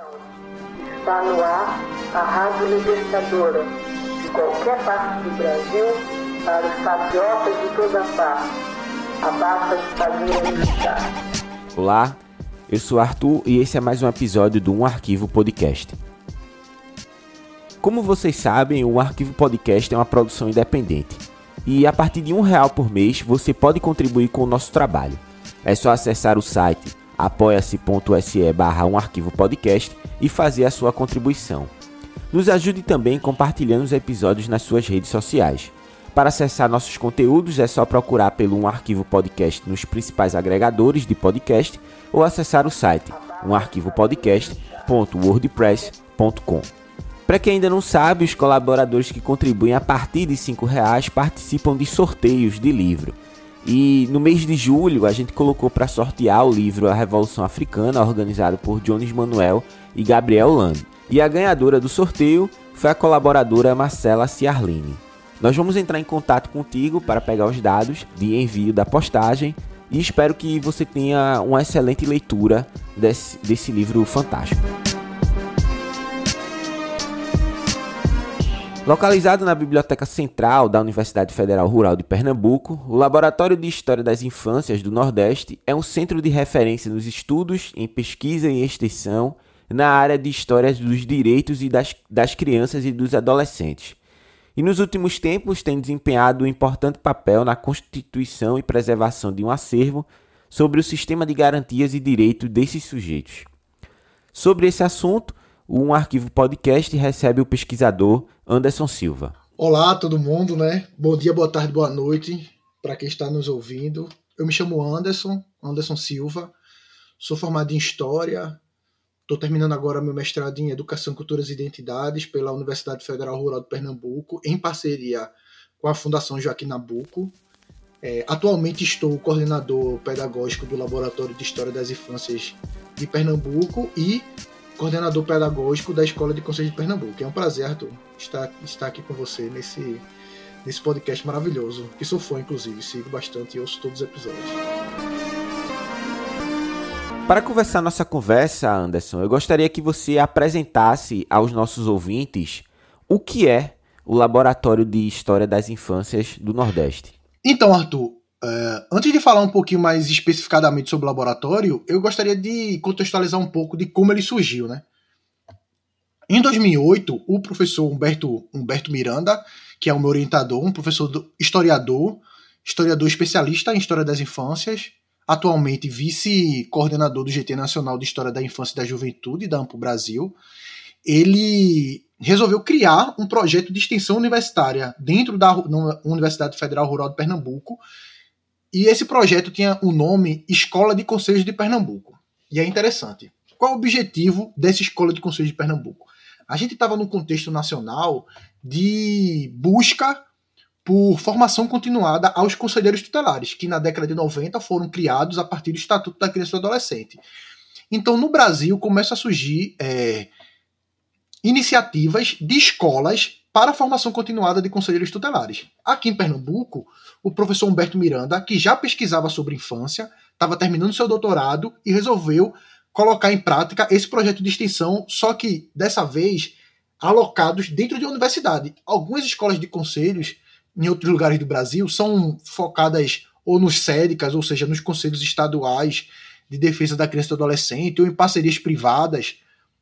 Está no ar a Rádio Libertadora, de qualquer parte do Brasil, para os patriotas de toda parte. A pasta de militar. Olá, eu sou Arthur e esse é mais um episódio do Um Arquivo Podcast. Como vocês sabem, o Arquivo Podcast é uma produção independente. E a partir de um real por mês você pode contribuir com o nosso trabalho. É só acessar o site apoia-se.se barra um arquivo podcast e fazer a sua contribuição. Nos ajude também compartilhando os episódios nas suas redes sociais. Para acessar nossos conteúdos é só procurar pelo Um Arquivo Podcast nos principais agregadores de podcast ou acessar o site umarquivopodcast.wordpress.com. Para quem ainda não sabe, os colaboradores que contribuem a partir de R$ reais participam de sorteios de livro. E no mês de julho a gente colocou para sortear o livro A Revolução Africana, organizado por Jones Manuel e Gabriel Lando. E a ganhadora do sorteio foi a colaboradora Marcela Ciarline. Nós vamos entrar em contato contigo para pegar os dados de envio da postagem e espero que você tenha uma excelente leitura desse, desse livro fantástico. Localizado na Biblioteca Central da Universidade Federal Rural de Pernambuco, o Laboratório de História das Infâncias do Nordeste é um centro de referência nos estudos em pesquisa e extensão na área de história dos direitos e das, das crianças e dos adolescentes. E nos últimos tempos tem desempenhado um importante papel na constituição e preservação de um acervo sobre o sistema de garantias e direitos desses sujeitos. Sobre esse assunto, um arquivo podcast recebe o pesquisador Anderson Silva. Olá, todo mundo, né? Bom dia, boa tarde, boa noite para quem está nos ouvindo. Eu me chamo Anderson, Anderson Silva. Sou formado em História. Estou terminando agora meu mestrado em Educação, Culturas e Identidades pela Universidade Federal Rural de Pernambuco, em parceria com a Fundação Joaquim Nabuco. É, atualmente estou coordenador pedagógico do Laboratório de História das Infâncias de Pernambuco e coordenador pedagógico da Escola de Conselho de Pernambuco. É um prazer, Arthur, estar, estar aqui com você nesse, nesse podcast maravilhoso, que sou fã, inclusive, sigo bastante e ouço todos os episódios. Para conversar nossa conversa, Anderson, eu gostaria que você apresentasse aos nossos ouvintes o que é o Laboratório de História das Infâncias do Nordeste. Então, Arthur, Uh, antes de falar um pouquinho mais especificadamente sobre o laboratório, eu gostaria de contextualizar um pouco de como ele surgiu, né? Em 2008, o professor Humberto, Humberto Miranda, que é o meu orientador, um professor do, historiador, historiador especialista em História das Infâncias, atualmente vice-coordenador do GT Nacional de História da Infância e da Juventude da Ampo Brasil, ele resolveu criar um projeto de extensão universitária dentro da Universidade Federal Rural de Pernambuco, e esse projeto tinha o nome Escola de Conselhos de Pernambuco. E é interessante. Qual o objetivo dessa Escola de Conselhos de Pernambuco? A gente estava num contexto nacional de busca por formação continuada aos conselheiros tutelares, que na década de 90 foram criados a partir do Estatuto da Criança e do Adolescente. Então, no Brasil, começa a surgir é, iniciativas de escolas para a formação continuada de conselheiros tutelares. Aqui em Pernambuco, o professor Humberto Miranda, que já pesquisava sobre infância, estava terminando seu doutorado e resolveu colocar em prática esse projeto de extensão, só que dessa vez alocados dentro de uma universidade. Algumas escolas de conselhos em outros lugares do Brasil são focadas ou nos SEDICAS, ou seja, nos conselhos estaduais de defesa da criança e do adolescente, ou em parcerias privadas.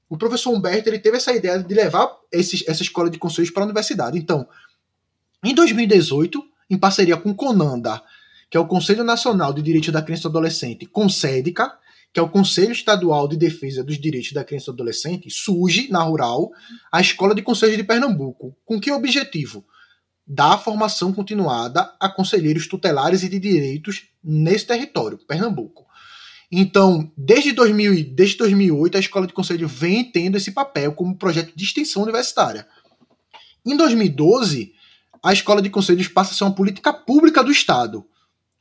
O professor Humberto ele teve essa ideia de levar esses, essa escola de conselhos para a universidade. Então, em 2018, em parceria com o CONANDA, que é o Conselho Nacional de Direitos da Criança e do Adolescente, com SEDICA, que é o Conselho Estadual de Defesa dos Direitos da Criança e do Adolescente, surge, na Rural, a Escola de Conselhos de Pernambuco. Com que objetivo? Dar formação continuada a conselheiros tutelares e de direitos nesse território, Pernambuco. Então, desde, 2000, desde 2008, a Escola de Conselho vem tendo esse papel como projeto de extensão universitária. Em 2012, a escola de conselhos passa a ser uma política pública do Estado.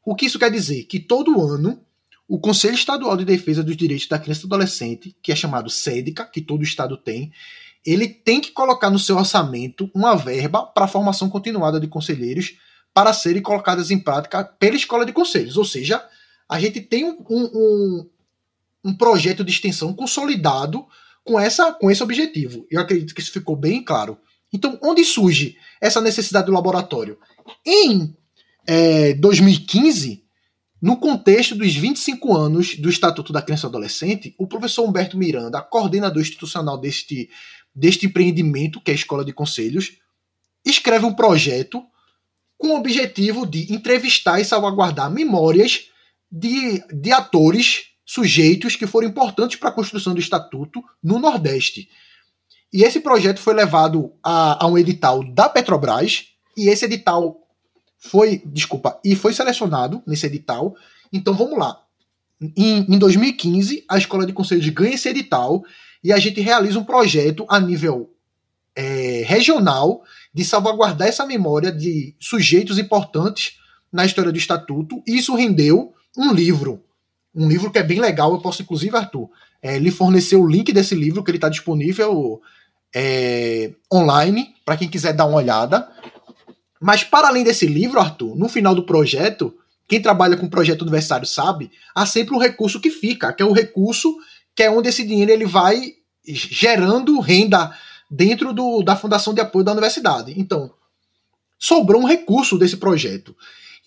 O que isso quer dizer? Que todo ano o Conselho Estadual de Defesa dos Direitos da Criança e do Adolescente, que é chamado SEDICA, que todo Estado tem, ele tem que colocar no seu orçamento uma verba para a formação continuada de conselheiros para serem colocadas em prática pela Escola de Conselhos. Ou seja, a gente tem um, um, um projeto de extensão consolidado com, essa, com esse objetivo. Eu acredito que isso ficou bem claro. Então, onde surge essa necessidade do laboratório? Em é, 2015, no contexto dos 25 anos do Estatuto da Criança e Adolescente, o professor Humberto Miranda, coordenador institucional deste, deste empreendimento, que é a Escola de Conselhos, escreve um projeto com o objetivo de entrevistar e salvaguardar memórias de, de atores, sujeitos que foram importantes para a construção do Estatuto no Nordeste. E esse projeto foi levado a, a um edital da Petrobras, e esse edital foi, desculpa, e foi selecionado nesse edital. Então vamos lá. Em, em 2015, a Escola de Conselhos ganha esse edital e a gente realiza um projeto a nível é, regional de salvaguardar essa memória de sujeitos importantes na história do Estatuto. E isso rendeu um livro. Um livro que é bem legal. Eu posso, inclusive, Arthur, é, lhe fornecer o link desse livro, que ele está disponível é, online, para quem quiser dar uma olhada. Mas, para além desse livro, Arthur, no final do projeto, quem trabalha com projeto universitário sabe, há sempre um recurso que fica, que é o recurso que é onde esse dinheiro ele vai gerando renda dentro do, da Fundação de Apoio da Universidade. Então, sobrou um recurso desse projeto.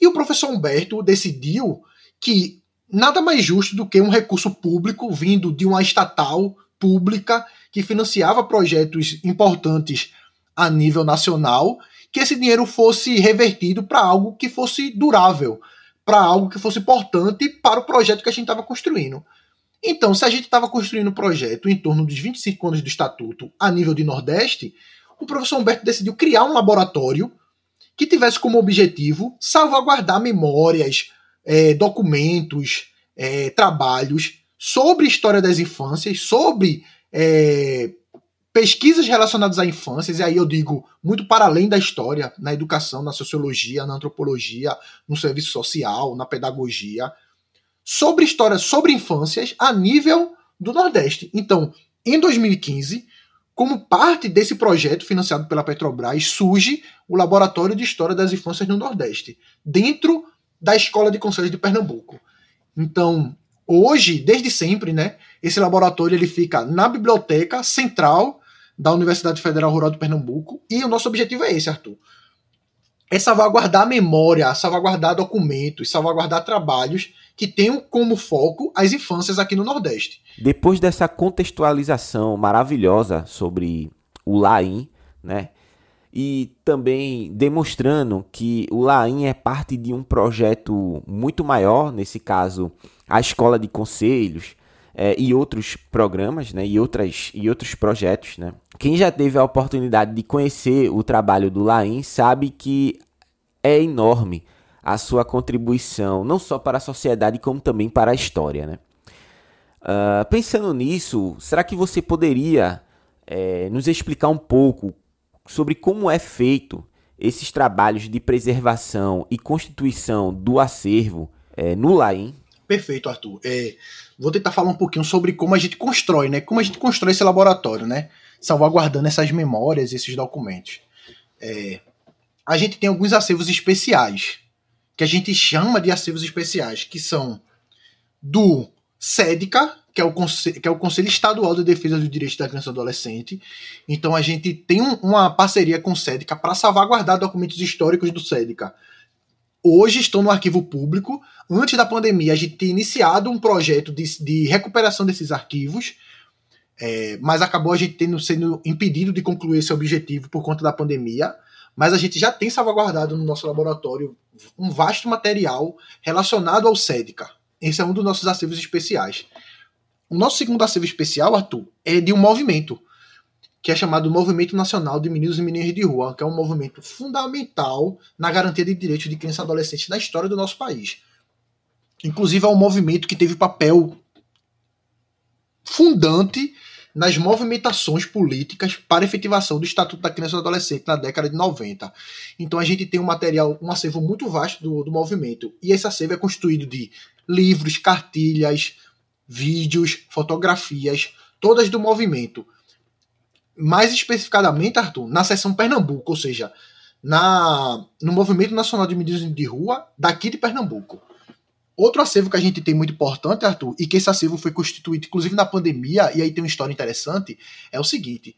E o professor Humberto decidiu que nada mais justo do que um recurso público vindo de uma estatal pública que financiava projetos importantes a nível nacional, que esse dinheiro fosse revertido para algo que fosse durável, para algo que fosse importante para o projeto que a gente estava construindo. Então, se a gente estava construindo um projeto em torno dos 25 anos do Estatuto a nível de Nordeste, o professor Humberto decidiu criar um laboratório que tivesse como objetivo salvaguardar memórias, é, documentos, é, trabalhos sobre história das infâncias, sobre é, pesquisas relacionadas à infância, e aí eu digo muito para além da história, na educação, na sociologia, na antropologia, no serviço social, na pedagogia sobre histórias sobre infâncias a nível do Nordeste. Então, em 2015, como parte desse projeto financiado pela Petrobras, surge o Laboratório de História das Infâncias no Nordeste, dentro da Escola de Conselhos de Pernambuco. Então, hoje, desde sempre, né, esse laboratório ele fica na biblioteca central da Universidade Federal Rural de Pernambuco, e o nosso objetivo é esse, Arthur. É salvaguardar memória, salvaguardar documentos, salvaguardar trabalhos que tenham como foco as infâncias aqui no Nordeste. Depois dessa contextualização maravilhosa sobre o Laim, né? E também demonstrando que o Laim é parte de um projeto muito maior, nesse caso, a Escola de Conselhos, é, e outros programas, né, e, outras, e outros projetos, né. Quem já teve a oportunidade de conhecer o trabalho do Laim sabe que é enorme a sua contribuição, não só para a sociedade, como também para a história. Né? Uh, pensando nisso, será que você poderia é, nos explicar um pouco sobre como é feito esses trabalhos de preservação e constituição do acervo é, no Laim? Perfeito, Arthur. É, vou tentar falar um pouquinho sobre como a gente constrói, né? Como a gente constrói esse laboratório, né? Salvaguardando essas memórias, esses documentos. É, a gente tem alguns acervos especiais que a gente chama de acervos especiais, que são do SEDCA, que é o, Conselho, que é o Conselho Estadual de Defesa dos Direitos da Criança e do Adolescente. Então a gente tem um, uma parceria com o SEDCA para salvaguardar documentos históricos do SEDCA. Hoje estão no arquivo público. Antes da pandemia, a gente tinha iniciado um projeto de, de recuperação desses arquivos, é, mas acabou a gente tendo, sendo impedido de concluir esse objetivo por conta da pandemia mas a gente já tem salvaguardado no nosso laboratório um vasto material relacionado ao SEDCA. Esse é um dos nossos acervos especiais. O nosso segundo acervo especial, Arthur, é de um movimento, que é chamado Movimento Nacional de Meninos e Meninas de Rua, que é um movimento fundamental na garantia de direitos de criança e adolescente na história do nosso país. Inclusive, é um movimento que teve papel fundante nas movimentações políticas para efetivação do Estatuto da Criança e do Adolescente na década de 90. Então a gente tem um material, um acervo muito vasto do, do movimento. E esse acervo é constituído de livros, cartilhas, vídeos, fotografias, todas do movimento. Mais especificadamente, Arthur, na seção Pernambuco, ou seja, na, no Movimento Nacional de Medidas de Rua daqui de Pernambuco. Outro acervo que a gente tem muito importante, Arthur, e que esse acervo foi constituído inclusive na pandemia, e aí tem uma história interessante, é o seguinte: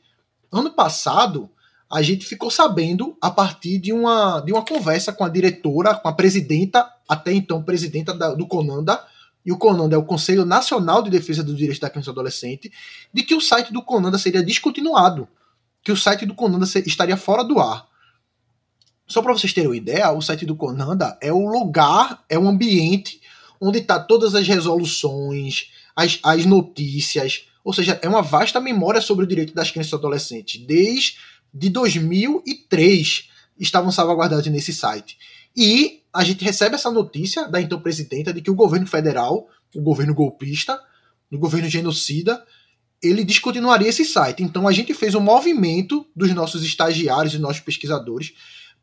ano passado, a gente ficou sabendo a partir de uma, de uma conversa com a diretora, com a presidenta, até então presidenta da, do CONANDA, e o CONANDA é o Conselho Nacional de Defesa dos Direitos da Criança e do Adolescente, de que o site do CONANDA seria descontinuado, que o site do CONANDA estaria fora do ar. Só para vocês terem uma ideia, o site do CONANDA é o lugar, é o ambiente onde está todas as resoluções, as, as notícias, ou seja, é uma vasta memória sobre o direito das crianças e adolescentes, desde de 2003 estavam salvaguardados nesse site. E a gente recebe essa notícia da então presidenta de que o governo federal, o governo golpista, o governo genocida, ele descontinuaria esse site. Então a gente fez um movimento dos nossos estagiários e nossos pesquisadores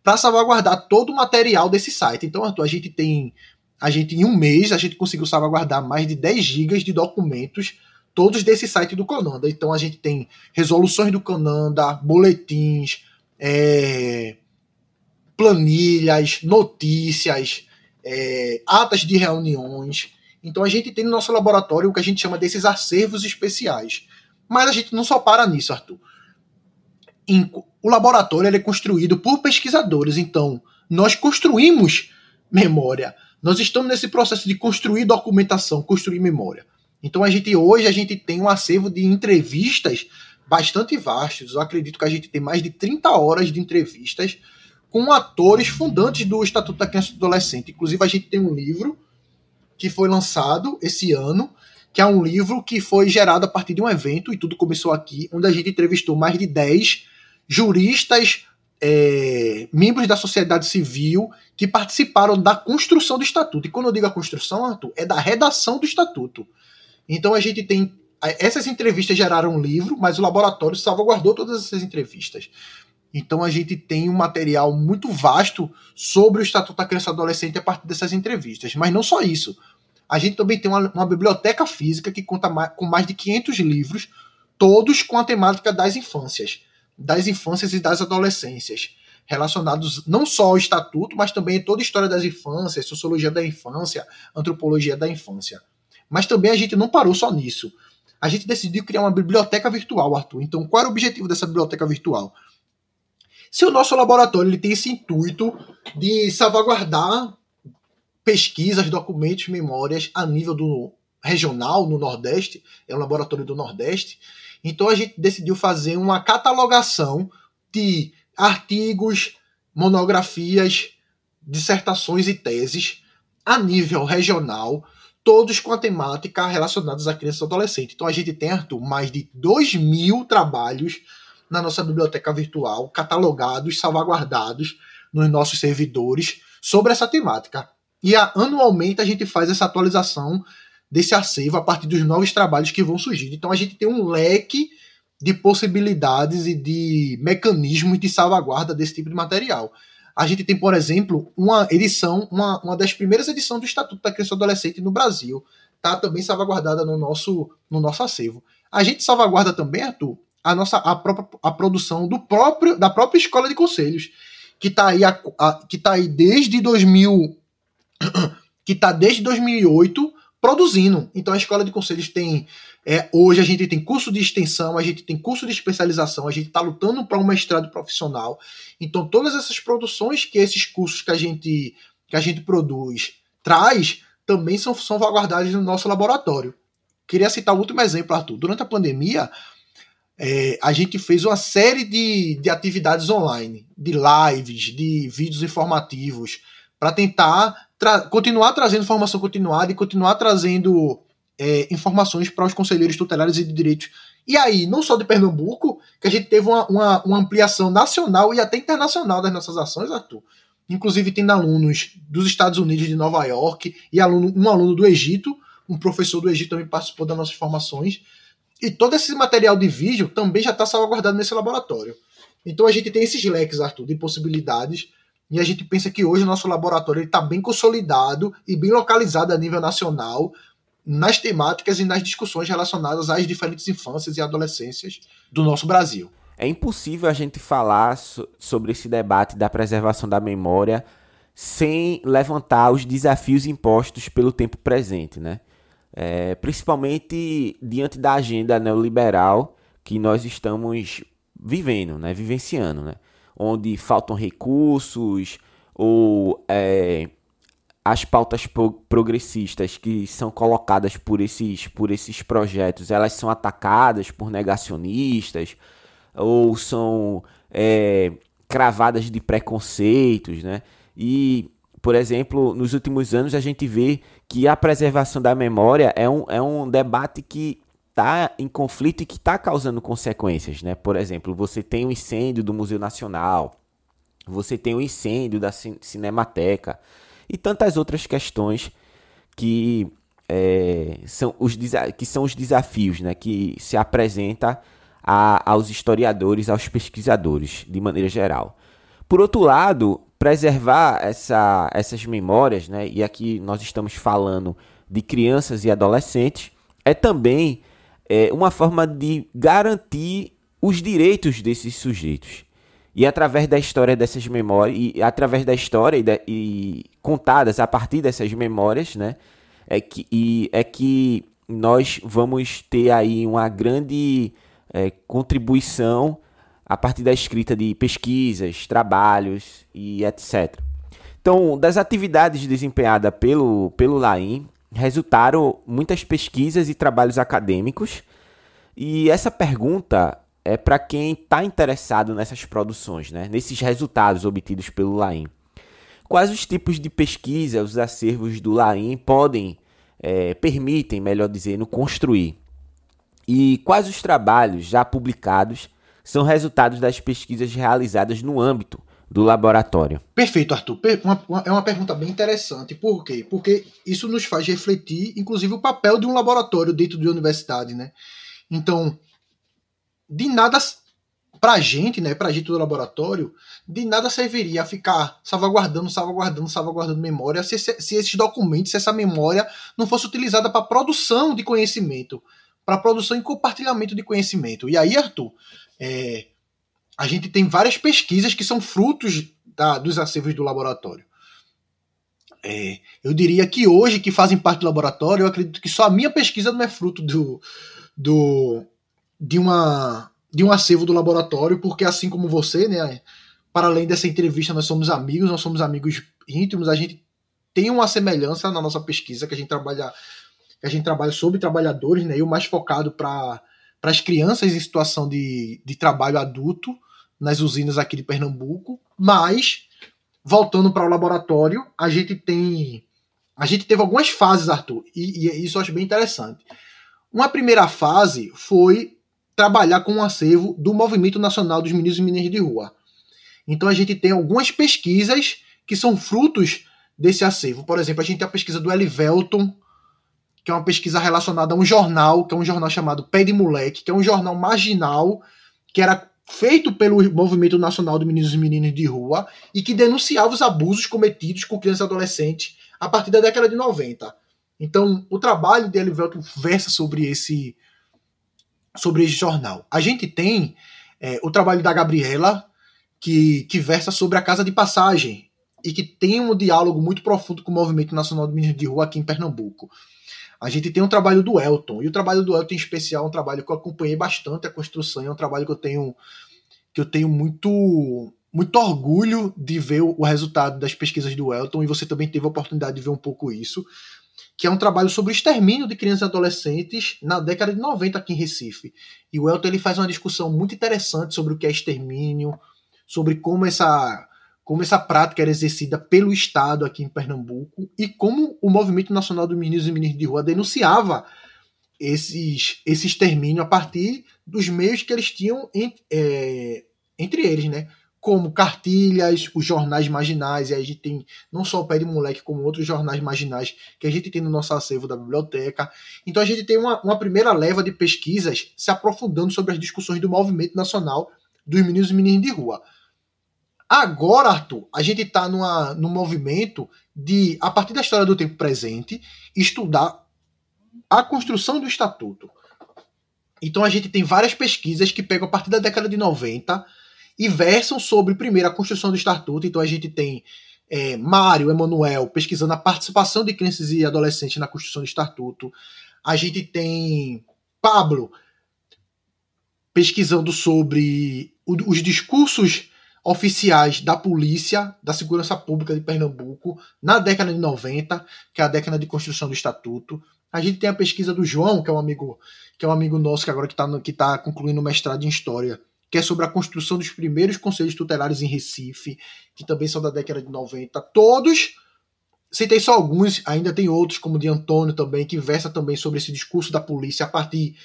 para salvaguardar todo o material desse site. Então, Arthur, a gente tem a gente em um mês a gente conseguiu salvaguardar mais de 10 gigas de documentos todos desse site do Conanda. Então a gente tem resoluções do Conanda, boletins, é, planilhas, notícias, é, atas de reuniões. Então a gente tem no nosso laboratório o que a gente chama desses acervos especiais. Mas a gente não só para nisso, Arthur. O laboratório é construído por pesquisadores, então nós construímos memória. Nós estamos nesse processo de construir documentação, construir memória. Então a gente hoje a gente tem um acervo de entrevistas bastante vastos. Eu acredito que a gente tem mais de 30 horas de entrevistas com atores fundantes do Estatuto da Criança e do Adolescente. Inclusive a gente tem um livro que foi lançado esse ano, que é um livro que foi gerado a partir de um evento, e tudo começou aqui, onde a gente entrevistou mais de 10 juristas, é, membros da sociedade civil que participaram da construção do estatuto. E quando eu digo a construção, Arthur, é da redação do estatuto. Então a gente tem. Essas entrevistas geraram um livro, mas o laboratório salvaguardou todas essas entrevistas. Então a gente tem um material muito vasto sobre o Estatuto da Criança e Adolescente a partir dessas entrevistas. Mas não só isso. A gente também tem uma, uma biblioteca física que conta mais, com mais de 500 livros, todos com a temática das infâncias, das infâncias e das adolescências, relacionados não só ao Estatuto, mas também toda a história das infâncias, sociologia da infância, antropologia da infância. Mas também a gente não parou só nisso. A gente decidiu criar uma biblioteca virtual, Arthur. Então, qual era o objetivo dessa biblioteca virtual? Se o nosso laboratório ele tem esse intuito de salvaguardar pesquisas, documentos, memórias a nível do regional, no Nordeste, é um laboratório do Nordeste, então a gente decidiu fazer uma catalogação de artigos, monografias, dissertações e teses a nível regional todos com a temática relacionados a crianças e adolescentes. Então a gente tem, Arthur, mais de 2 mil trabalhos na nossa biblioteca virtual, catalogados, salvaguardados nos nossos servidores sobre essa temática. E a, anualmente a gente faz essa atualização desse acervo a partir dos novos trabalhos que vão surgir. Então a gente tem um leque de possibilidades e de mecanismos de salvaguarda desse tipo de material. A gente tem, por exemplo, uma edição, uma, uma das primeiras edições do Estatuto da Criança e Adolescente no Brasil. Está também salvaguardada no nosso, no nosso acervo. A gente salvaguarda também, Arthur, a nossa a própria a produção do próprio da própria escola de conselhos, que está aí a, a, que tá aí desde 2000 que está desde 2008 produzindo. Então a escola de conselhos tem é, hoje a gente tem curso de extensão, a gente tem curso de especialização, a gente está lutando para um mestrado profissional. Então, todas essas produções que esses cursos que a gente, que a gente produz traz também são, são salvaguardadas no nosso laboratório. Queria citar o último exemplo, Arthur. Durante a pandemia, é, a gente fez uma série de, de atividades online, de lives, de vídeos informativos, para tentar tra continuar trazendo formação continuada e continuar trazendo é, informações para os conselheiros tutelares e de direitos. E aí, não só de Pernambuco, que a gente teve uma, uma, uma ampliação nacional e até internacional das nossas ações, Arthur. Inclusive, tem alunos dos Estados Unidos, de Nova York, e aluno, um aluno do Egito, um professor do Egito também participou das nossas formações. E todo esse material de vídeo também já está salvaguardado nesse laboratório. Então a gente tem esses leques, Arthur, de possibilidades. E a gente pensa que hoje o nosso laboratório está bem consolidado e bem localizado a nível nacional nas temáticas e nas discussões relacionadas às diferentes infâncias e adolescências do nosso Brasil. É impossível a gente falar so sobre esse debate da preservação da memória sem levantar os desafios impostos pelo tempo presente, né? É, principalmente diante da agenda neoliberal que nós estamos vivendo, né? vivenciando, né? onde faltam recursos ou é, as pautas progressistas que são colocadas por esses, por esses projetos, elas são atacadas por negacionistas ou são é, cravadas de preconceitos, né? E, por exemplo, nos últimos anos a gente vê que a preservação da memória é um, é um debate que está em conflito e que está causando consequências, né? Por exemplo, você tem o incêndio do Museu Nacional, você tem o incêndio da Cinemateca, e tantas outras questões que, é, são, os, que são os desafios né, que se apresenta a, aos historiadores, aos pesquisadores, de maneira geral. Por outro lado, preservar essa, essas memórias, né, e aqui nós estamos falando de crianças e adolescentes, é também é, uma forma de garantir os direitos desses sujeitos. E através da história dessas memórias, e através da história e, e contadas a partir dessas memórias, né, é que, é que nós vamos ter aí uma grande é, contribuição a partir da escrita de pesquisas, trabalhos e etc. Então, das atividades desempenhadas pelo, pelo LAIM, resultaram muitas pesquisas e trabalhos acadêmicos. E essa pergunta é para quem está interessado nessas produções, né? nesses resultados obtidos pelo LAIM. Quais os tipos de pesquisa os acervos do LAIM podem, é, permitem, melhor dizendo, construir? E quais os trabalhos já publicados são resultados das pesquisas realizadas no âmbito do laboratório? Perfeito, Arthur. Uma, uma, é uma pergunta bem interessante. Por quê? Porque isso nos faz refletir, inclusive, o papel de um laboratório dentro de uma universidade, né? Então, de nada pra gente, né, pra gente do laboratório, de nada serviria ficar salvaguardando, salvaguardando, salvaguardando memória se, se esses documentos, se essa memória não fosse utilizada para produção de conhecimento, para produção e compartilhamento de conhecimento. E aí, Arthur, é, a gente tem várias pesquisas que são frutos da, dos acervos do laboratório. É, eu diria que hoje, que fazem parte do laboratório, eu acredito que só a minha pesquisa não é fruto do, do, de uma de um acervo do laboratório, porque assim como você, né, para além dessa entrevista, nós somos amigos, nós somos amigos íntimos, a gente tem uma semelhança na nossa pesquisa que a gente trabalha que a gente trabalha sobre trabalhadores, né, e o mais focado para as crianças em situação de, de trabalho adulto nas usinas aqui de Pernambuco, mas voltando para o laboratório, a gente tem a gente teve algumas fases, Arthur, e, e isso eu acho bem interessante. Uma primeira fase foi trabalhar com o um acervo do Movimento Nacional dos Meninos e Meninas de Rua. Então a gente tem algumas pesquisas que são frutos desse acervo. Por exemplo, a gente tem a pesquisa do Elivelton, que é uma pesquisa relacionada a um jornal, que é um jornal chamado Pé de Moleque, que é um jornal marginal, que era feito pelo Movimento Nacional dos Meninos e Meninas de Rua e que denunciava os abusos cometidos com crianças e adolescentes a partir da década de 90. Então, o trabalho de Elivelton versa sobre esse sobre esse jornal. A gente tem é, o trabalho da Gabriela, que, que versa sobre a Casa de Passagem e que tem um diálogo muito profundo com o Movimento Nacional do Meninos de Rua aqui em Pernambuco. A gente tem um trabalho do Elton, e o trabalho do Elton em especial é um trabalho que eu acompanhei bastante a construção, é um trabalho que eu tenho que eu tenho muito muito orgulho de ver o resultado das pesquisas do Elton, e você também teve a oportunidade de ver um pouco isso que é um trabalho sobre o extermínio de crianças e adolescentes na década de 90 aqui em Recife. E o Elton ele faz uma discussão muito interessante sobre o que é extermínio, sobre como essa, como essa prática era exercida pelo Estado aqui em Pernambuco e como o Movimento Nacional dos Meninos e Meninas de Rua denunciava esses, esse extermínio a partir dos meios que eles tinham é, entre eles, né? como cartilhas, os jornais marginais, e aí a gente tem não só o Pé de Moleque, como outros jornais marginais que a gente tem no nosso acervo da biblioteca. Então a gente tem uma, uma primeira leva de pesquisas se aprofundando sobre as discussões do movimento nacional dos meninos e meninas de rua. Agora, Arthur, a gente está num movimento de, a partir da história do tempo presente, estudar a construção do estatuto. Então a gente tem várias pesquisas que pegam a partir da década de 90 e versam sobre, primeiro, a construção do estatuto. Então a gente tem é, Mário Emanuel pesquisando a participação de crianças e adolescentes na construção do estatuto. A gente tem Pablo pesquisando sobre os discursos oficiais da polícia, da segurança pública de Pernambuco, na década de 90, que é a década de construção do estatuto. A gente tem a pesquisa do João, que é um amigo, que é um amigo nosso que agora que está que tá concluindo o mestrado em história, que é sobre a construção dos primeiros conselhos tutelares em Recife, que também são da década de 90. Todos, citei só alguns, ainda tem outros, como o de Antônio também, que versa também sobre esse discurso da polícia a partir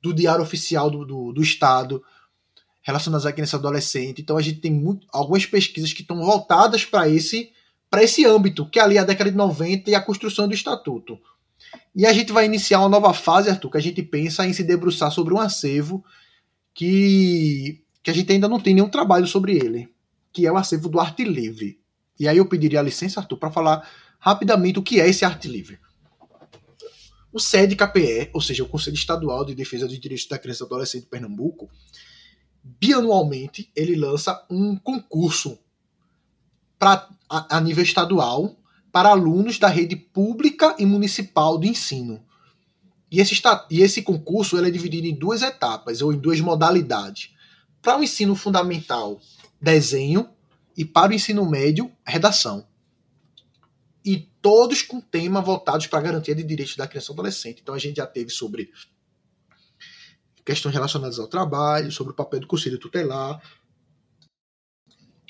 do diário oficial do, do, do Estado relacionadas à criança e adolescente. Então a gente tem muito, algumas pesquisas que estão voltadas para esse para esse âmbito, que é ali a década de 90 e a construção do estatuto. E a gente vai iniciar uma nova fase, Arthur, que a gente pensa em se debruçar sobre um acervo que, que a gente ainda não tem nenhum trabalho sobre ele, que é o acervo do arte livre. E aí eu pediria a licença, Arthur, para falar rapidamente o que é esse arte livre. O SEDCPE, ou seja, o Conselho Estadual de Defesa dos Direitos da Criança e do Adolescente de Pernambuco, bianualmente ele lança um concurso pra, a, a nível estadual para alunos da rede pública e municipal de ensino. E esse, e esse concurso é dividido em duas etapas, ou em duas modalidades. Para o ensino fundamental, desenho, e para o ensino médio, redação e todos com tema voltados para a garantia de direitos da criança e adolescente. Então a gente já teve sobre questões relacionadas ao trabalho, sobre o papel do conselho tutelar,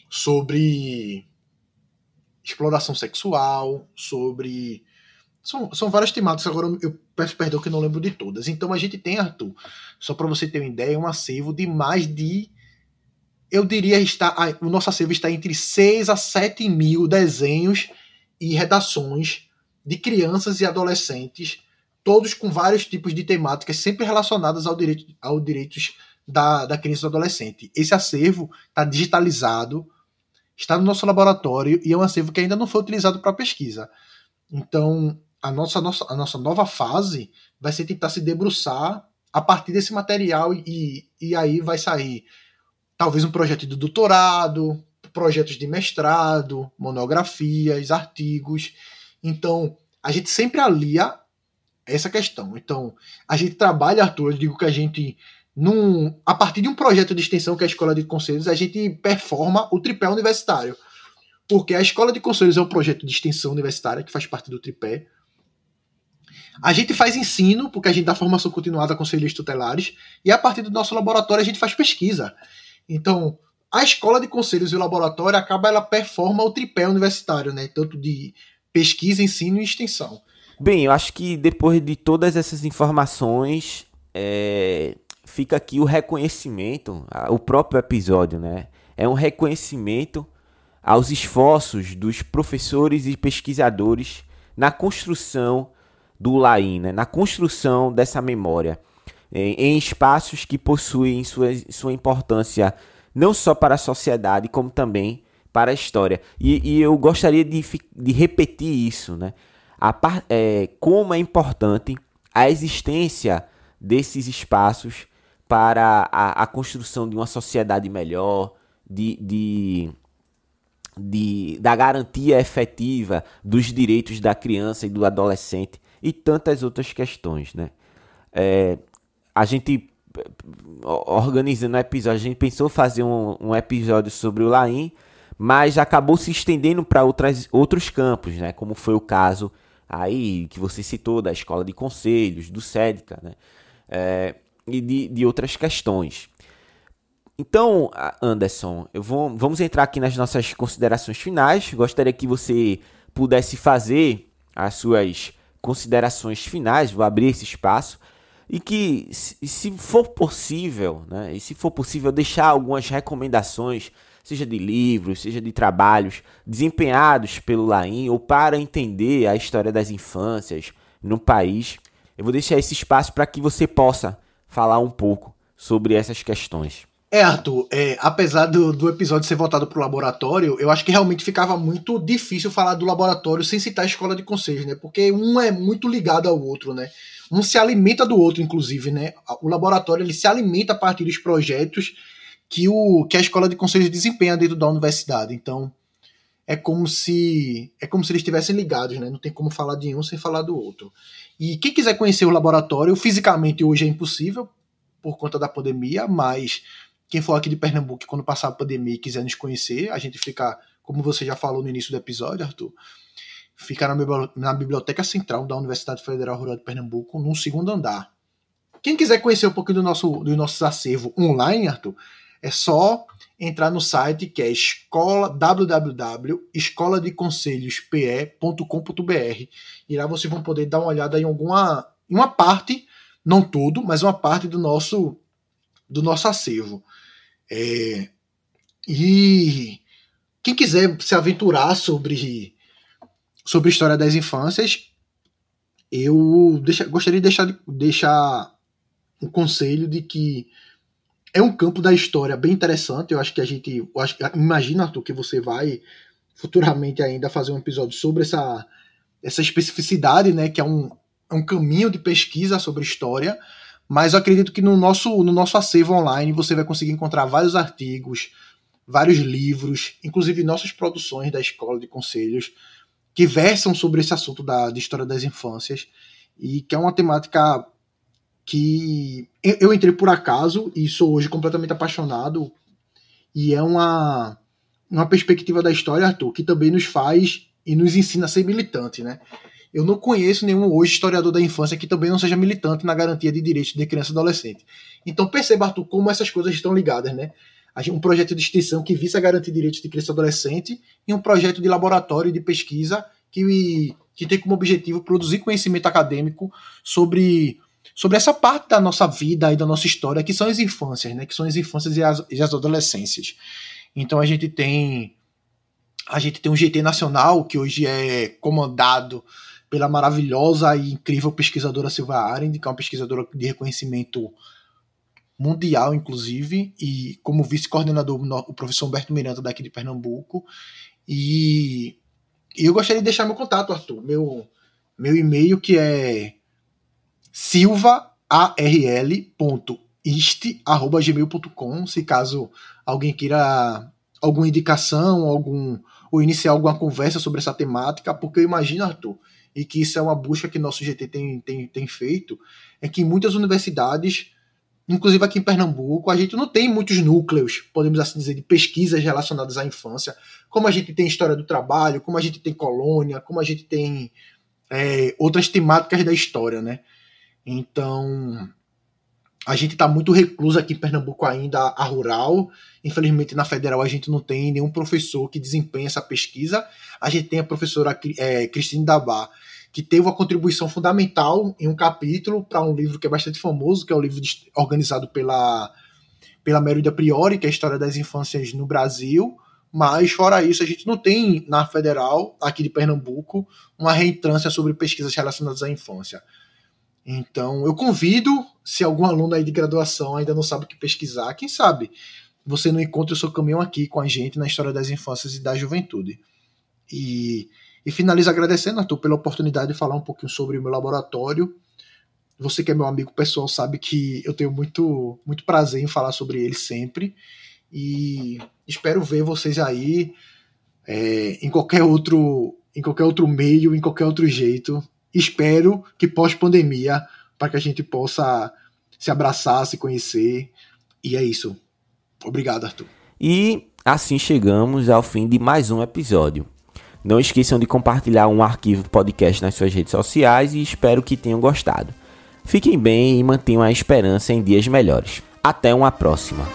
sobre exploração sexual, sobre. São, são várias temáticas, agora eu peço perdão que não lembro de todas. Então a gente tem, Arthur, só para você ter uma ideia, um acervo de mais de. Eu diria, está, o nosso acervo está entre 6 a 7 mil desenhos e redações de crianças e adolescentes, todos com vários tipos de temáticas, sempre relacionadas ao direito, ao direitos da, da criança e do adolescente. Esse acervo está digitalizado, está no nosso laboratório e é um acervo que ainda não foi utilizado para pesquisa. Então, a nossa, nossa, a nossa nova fase vai ser tentar se debruçar a partir desse material e, e aí vai sair talvez um projeto de doutorado, projetos de mestrado, monografias, artigos. Então, a gente sempre alia essa questão. Então, a gente trabalha, Arthur, eu digo que a gente, num, a partir de um projeto de extensão que é a Escola de Conselhos, a gente performa o tripé universitário. Porque a Escola de Conselhos é um projeto de extensão universitária que faz parte do tripé. A gente faz ensino, porque a gente dá formação continuada a conselheiros tutelares, e a partir do nosso laboratório a gente faz pesquisa. Então, a escola de conselhos e o laboratório acaba ela performa o tripé universitário, né? Tanto de pesquisa, ensino e extensão. Bem, eu acho que depois de todas essas informações, é, fica aqui o reconhecimento, o próprio episódio, né? É um reconhecimento aos esforços dos professores e pesquisadores na construção do LAIN, né? na construção dessa memória, em, em espaços que possuem sua, sua importância não só para a sociedade, como também para a história. E, e eu gostaria de, de, repetir isso, né? A, é, como é importante a existência desses espaços para a, a construção de uma sociedade melhor, de, de, de, da garantia efetiva dos direitos da criança e do adolescente e tantas outras questões, né? É, a gente organizando o episódio, a gente pensou fazer um, um episódio sobre o Laim, mas acabou se estendendo para outros campos, né? Como foi o caso aí que você citou da escola de conselhos, do SEDCA, né? É, e de, de outras questões. Então, Anderson, eu vou, vamos entrar aqui nas nossas considerações finais. Gostaria que você pudesse fazer as suas considerações finais. Vou abrir esse espaço e que, se for possível, né, e se for possível, deixar algumas recomendações, seja de livros, seja de trabalhos desempenhados pelo Laim ou para entender a história das infâncias no país. Eu vou deixar esse espaço para que você possa falar um pouco sobre essas questões. É, Arthur, é, apesar do, do episódio ser voltado para o laboratório, eu acho que realmente ficava muito difícil falar do laboratório sem citar a escola de conselhos, né? Porque um é muito ligado ao outro, né? um se alimenta do outro, inclusive, né? O laboratório ele se alimenta a partir dos projetos que, o, que a escola de conselhos desempenha dentro da universidade. Então, é como se é como se eles estivessem ligados, né? Não tem como falar de um sem falar do outro. E quem quiser conhecer o laboratório, fisicamente hoje é impossível por conta da pandemia, mas quem for aqui de Pernambuco, quando passar a pandemia e quiser nos conhecer, a gente fica, como você já falou no início do episódio, Arthur, fica na Biblioteca Central da Universidade Federal Rural de Pernambuco, num segundo andar. Quem quiser conhecer um pouquinho do nosso, do nosso acervo online, Arthur, é só entrar no site que é escola www.escoladeconselhospe.com.br e lá vocês vão poder dar uma olhada em alguma uma parte, não todo, mas uma parte do nosso do nosso acervo. É, e quem quiser se aventurar sobre sobre história das infâncias, eu deixa, gostaria de deixar, deixar um conselho de que é um campo da história bem interessante. Eu acho que a gente. Eu acho, imagina, Arthur, que você vai futuramente ainda fazer um episódio sobre essa, essa especificidade, né? Que é um, é um caminho de pesquisa sobre história. Mas eu acredito que no nosso, no nosso acervo online você vai conseguir encontrar vários artigos, vários livros, inclusive nossas produções da Escola de Conselhos, que versam sobre esse assunto da, de história das infâncias e que é uma temática que eu entrei por acaso e sou hoje completamente apaixonado e é uma uma perspectiva da história, Arthur, que também nos faz e nos ensina a ser militante, né? Eu não conheço nenhum hoje historiador da infância que também não seja militante na garantia de direitos de criança e adolescente. Então perceba, Arthur, como essas coisas estão ligadas, né? Um projeto de extensão que visa garantir direitos de criança e adolescente e um projeto de laboratório de pesquisa que, que tem como objetivo produzir conhecimento acadêmico sobre sobre essa parte da nossa vida e da nossa história, que são as infâncias, né? Que são as infâncias e as, e as adolescências. Então a gente tem a gente tem um GT nacional que hoje é comandado pela maravilhosa e incrível pesquisadora Silva Arendt, que é uma pesquisadora de reconhecimento mundial, inclusive, e como vice-coordenador o professor Humberto Miranda daqui de Pernambuco. E, e eu gostaria de deixar meu contato, Arthur, meu meu e-mail que é silvaarl.ist@gmail.com, se caso alguém queira alguma indicação, algum ou iniciar alguma conversa sobre essa temática, porque eu imagino, Arthur, e que isso é uma busca que nosso GT tem, tem, tem feito, é que muitas universidades, inclusive aqui em Pernambuco, a gente não tem muitos núcleos, podemos assim dizer, de pesquisas relacionadas à infância, como a gente tem história do trabalho, como a gente tem colônia, como a gente tem é, outras temáticas da história, né? Então, a gente está muito recluso aqui em Pernambuco ainda, a rural. Infelizmente, na federal, a gente não tem nenhum professor que desempenhe essa pesquisa. A gente tem a professora é, Cristine Dabá, que teve uma contribuição fundamental em um capítulo para um livro que é bastante famoso, que é o um livro organizado pela, pela Mérida Priori, que é a História das Infâncias no Brasil. Mas, fora isso, a gente não tem na federal, aqui de Pernambuco, uma reentrância sobre pesquisas relacionadas à infância. Então, eu convido, se algum aluno aí de graduação ainda não sabe o que pesquisar, quem sabe você não encontra o seu caminho aqui com a gente na história das infâncias e da juventude. E, e finalizo agradecendo, Arthur, pela oportunidade de falar um pouquinho sobre o meu laboratório. Você que é meu amigo pessoal sabe que eu tenho muito, muito prazer em falar sobre ele sempre. E espero ver vocês aí é, em qualquer outro em qualquer outro meio, em qualquer outro jeito, espero que pós-pandemia, para que a gente possa se abraçar, se conhecer. E é isso. Obrigado, Arthur. E assim chegamos ao fim de mais um episódio. Não esqueçam de compartilhar um arquivo podcast nas suas redes sociais e espero que tenham gostado. Fiquem bem e mantenham a esperança em dias melhores. Até uma próxima.